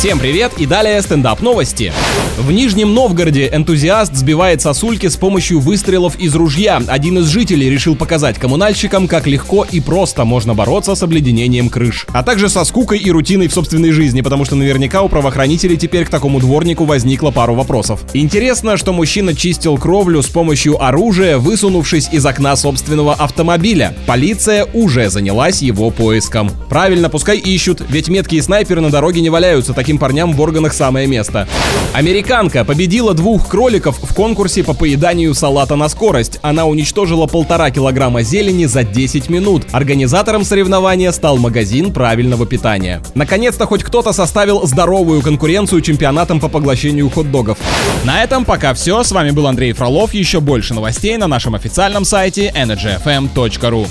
Всем привет и далее стендап новости. В Нижнем Новгороде энтузиаст сбивает сосульки с помощью выстрелов из ружья. Один из жителей решил показать коммунальщикам, как легко и просто можно бороться с обледенением крыш. А также со скукой и рутиной в собственной жизни, потому что наверняка у правоохранителей теперь к такому дворнику возникло пару вопросов. Интересно, что мужчина чистил кровлю с помощью оружия, высунувшись из окна собственного автомобиля. Полиция уже занялась его поиском. Правильно, пускай ищут, ведь меткие снайперы на дороге не валяются, таким парням в органах самое место. Американка победила двух кроликов в конкурсе по поеданию салата на скорость. Она уничтожила полтора килограмма зелени за 10 минут. Организатором соревнования стал магазин правильного питания. Наконец-то хоть кто-то составил здоровую конкуренцию чемпионатам по поглощению хот-догов. На этом пока все. С вами был Андрей Фролов. Еще больше новостей на нашем официальном сайте energyfm.ru.